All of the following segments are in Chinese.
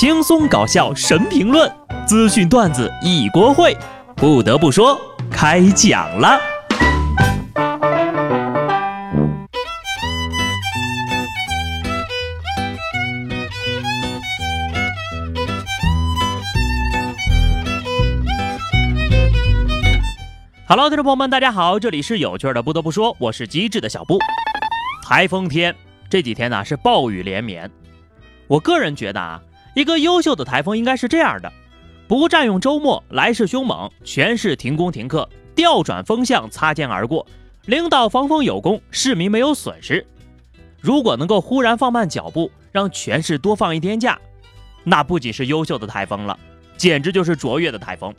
轻松搞笑神评论，资讯段子一锅烩。不得不说，开讲了。Hello，听众朋友们，大家好，这里是有趣的。不得不说，我是机智的小布。台风天这几天呢是暴雨连绵，我个人觉得啊，一个优秀的台风应该是这样的：不占用周末，来势凶猛，全市停工停课，调转风向，擦肩而过，领导防风有功，市民没有损失。如果能够忽然放慢脚步，让全市多放一天假，那不仅是优秀的台风了，简直就是卓越的台风。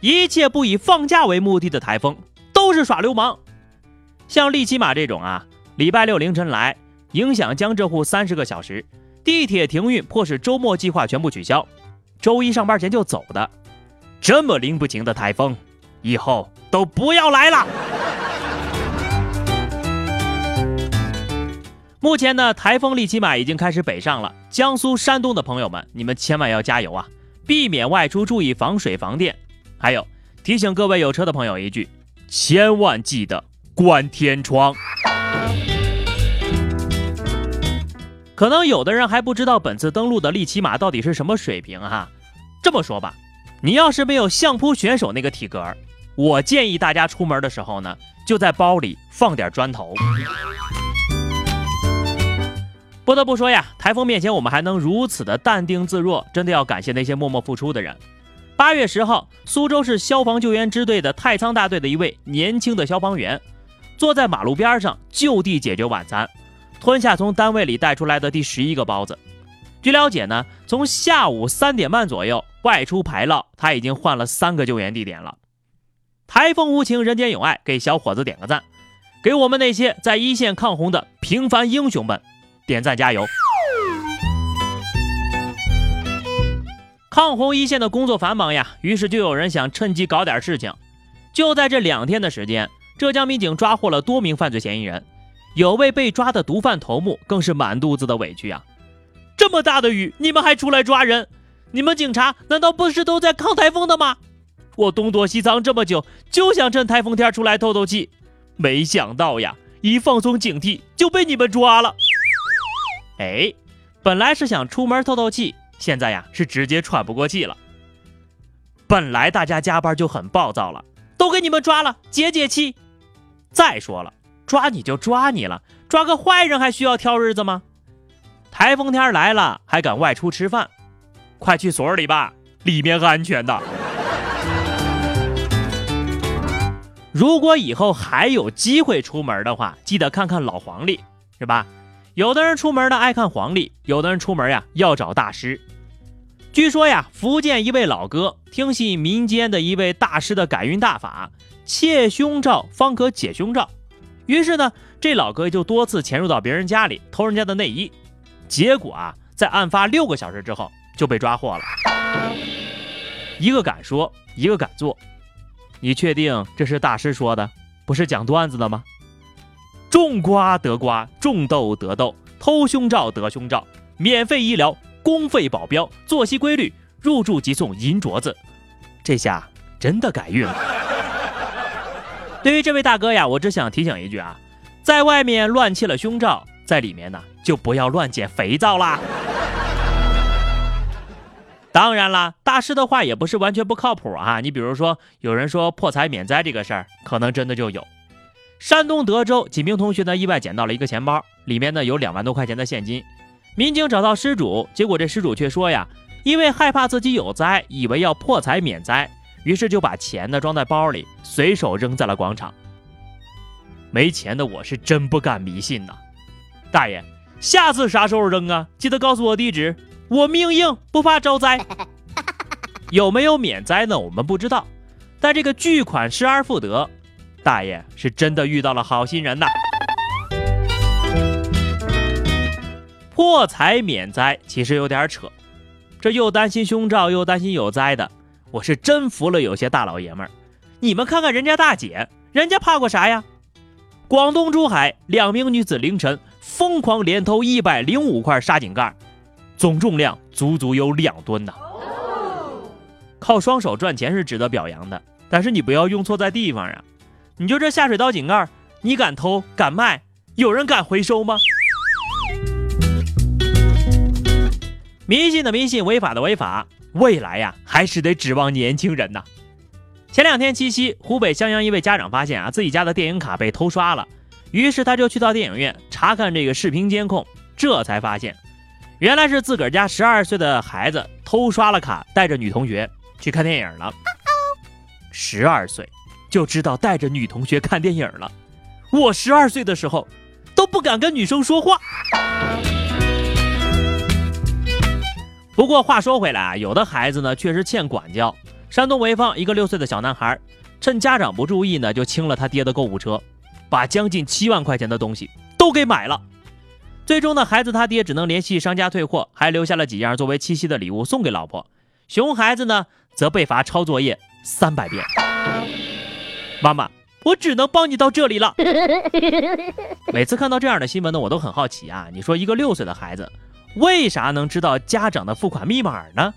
一切不以放假为目的的台风都是耍流氓，像利奇马这种啊，礼拜六凌晨来，影响江浙沪三十个小时，地铁停运，迫使周末计划全部取消，周一上班前就走的，这么拎不清的台风，以后都不要来了。目前呢，台风利奇马已经开始北上了，江苏、山东的朋友们，你们千万要加油啊，避免外出，注意防水防电。还有提醒各位有车的朋友一句，千万记得关天窗。可能有的人还不知道本次登陆的利奇马到底是什么水平哈。这么说吧，你要是没有相扑选手那个体格，我建议大家出门的时候呢，就在包里放点砖头。不得不说呀，台风面前我们还能如此的淡定自若，真的要感谢那些默默付出的人。八月十号，苏州市消防救援支队的太仓大队的一位年轻的消防员，坐在马路边上就地解决晚餐，吞下从单位里带出来的第十一个包子。据了解呢，从下午三点半左右外出排涝，他已经换了三个救援地点了。台风无情，人间有爱，给小伙子点个赞，给我们那些在一线抗洪的平凡英雄们点赞加油。抗洪一线的工作繁忙呀，于是就有人想趁机搞点事情。就在这两天的时间，浙江民警抓获了多名犯罪嫌疑人，有位被抓的毒贩头目更是满肚子的委屈啊！这么大的雨，你们还出来抓人？你们警察难道不是都在抗台风的吗？我东躲西藏这么久，就想趁台风天出来透透气，没想到呀，一放松警惕就被你们抓了。哎，本来是想出门透透气。现在呀，是直接喘不过气了。本来大家加班就很暴躁了，都给你们抓了，解解气。再说了，抓你就抓你了，抓个坏人还需要挑日子吗？台风天来了，还敢外出吃饭？快去所里吧，里面安全的。如果以后还有机会出门的话，记得看看老黄历，是吧？有的人出门呢爱看黄历，有的人出门呀要找大师。据说呀，福建一位老哥听信民间的一位大师的改运大法，窃胸罩方可解胸罩。于是呢，这老哥就多次潜入到别人家里偷人家的内衣，结果啊，在案发六个小时之后就被抓获了。一个敢说，一个敢做，你确定这是大师说的，不是讲段子的吗？种瓜得瓜，种豆得豆，偷胸罩得胸罩，免费医疗，公费保镖，作息规律，入住即送银镯子，这下真的改运了。对于这位大哥呀，我只想提醒一句啊，在外面乱窃了胸罩，在里面呢就不要乱捡肥皂啦。当然啦，大师的话也不是完全不靠谱啊。你比如说，有人说破财免灾这个事儿，可能真的就有。山东德州几名同学呢意外捡到了一个钱包，里面呢有两万多块钱的现金。民警找到失主，结果这失主却说呀，因为害怕自己有灾，以为要破财免灾，于是就把钱呢装在包里，随手扔在了广场。没钱的我是真不敢迷信呐，大爷，下次啥时候扔啊？记得告诉我地址，我命硬，不怕招灾。有没有免灾呢？我们不知道，但这个巨款失而复得。大爷是真的遇到了好心人呐！破财免灾其实有点扯，这又担心胸罩又担心有灾的，我是真服了有些大老爷们儿。你们看看人家大姐，人家怕过啥呀？广东珠海两名女子凌晨疯狂连偷一百零五块沙井盖，总重量足足有两吨呢。靠双手赚钱是值得表扬的，但是你不要用错在地方啊！你就这下水道井盖，你敢偷敢卖，有人敢回收吗？迷信的迷信，违法的违法，未来呀，还是得指望年轻人呐。前两天七夕，湖北襄阳一位家长发现啊，自己家的电影卡被偷刷了，于是他就去到电影院查看这个视频监控，这才发现，原来是自个儿家十二岁的孩子偷刷了卡，带着女同学去看电影了。十二岁就知道带着女同学看电影了，我十二岁的时候都不敢跟女生说话。不过话说回来啊，有的孩子呢确实欠管教。山东潍坊一个六岁的小男孩，趁家长不注意呢，就清了他爹的购物车，把将近七万块钱的东西都给买了。最终呢，孩子他爹只能联系商家退货，还留下了几样作为七夕的礼物送给老婆。熊孩子呢，则被罚抄作业三百遍。妈妈，我只能帮你到这里了。每次看到这样的新闻呢，我都很好奇啊，你说一个六岁的孩子。为啥能知道家长的付款密码呢？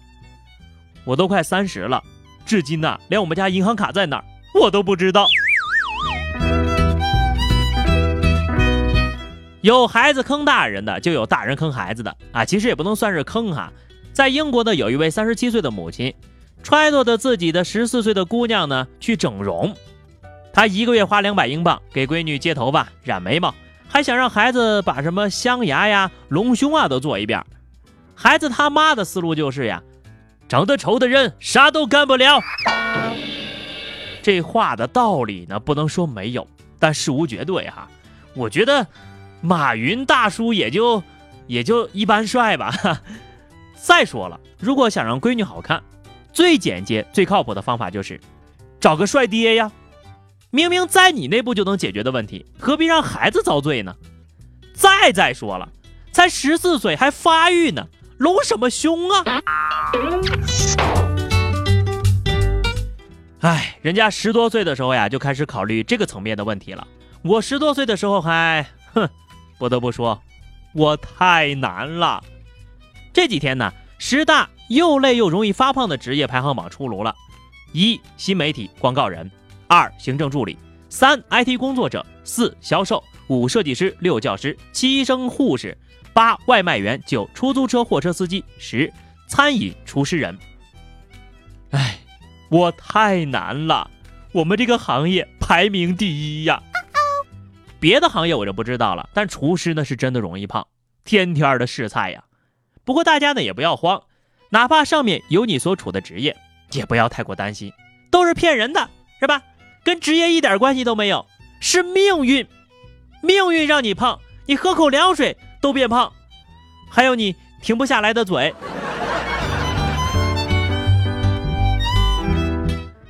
我都快三十了，至今呢，连我们家银行卡在哪儿我都不知道。有孩子坑大人的，就有大人坑孩子的啊！其实也不能算是坑哈。在英国的有一位三十七岁的母亲，揣度着自己的十四岁的姑娘呢去整容，她一个月花两百英镑给闺女接头发、染眉毛。还想让孩子把什么镶牙呀、隆胸啊都做一遍，孩子他妈的思路就是呀，长得丑的人啥都干不了。这话的道理呢，不能说没有，但事无绝对哈。我觉得马云大叔也就也就一般帅吧。再说了，如果想让闺女好看，最简洁、最靠谱的方法就是找个帅爹呀。明明在你内部就能解决的问题，何必让孩子遭罪呢？再再说了，才十四岁还发育呢，隆什么胸啊？哎，人家十多岁的时候呀，就开始考虑这个层面的问题了。我十多岁的时候还，哼，不得不说，我太难了。这几天呢，十大又累又容易发胖的职业排行榜出炉了，一新媒体广告人。二行政助理，三 IT 工作者，四销售，五设计师，六教师，七医生护士，八外卖员，九出租车货车司机，十餐饮厨师人。哎，我太难了，我们这个行业排名第一呀。别的行业我就不知道了，但厨师呢是真的容易胖，天天的试菜呀。不过大家呢也不要慌，哪怕上面有你所处的职业，也不要太过担心，都是骗人的，是吧？跟职业一点关系都没有，是命运，命运让你胖，你喝口凉水都变胖，还有你停不下来的嘴。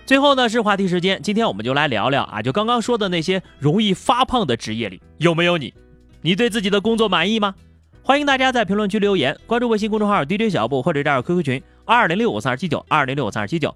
最后呢是话题时间，今天我们就来聊聊啊，就刚刚说的那些容易发胖的职业里有没有你？你对自己的工作满意吗？欢迎大家在评论区留言，关注微信公众号 DJ 小布或者加入 QQ 群二零六五三二七九二零六五三二七九。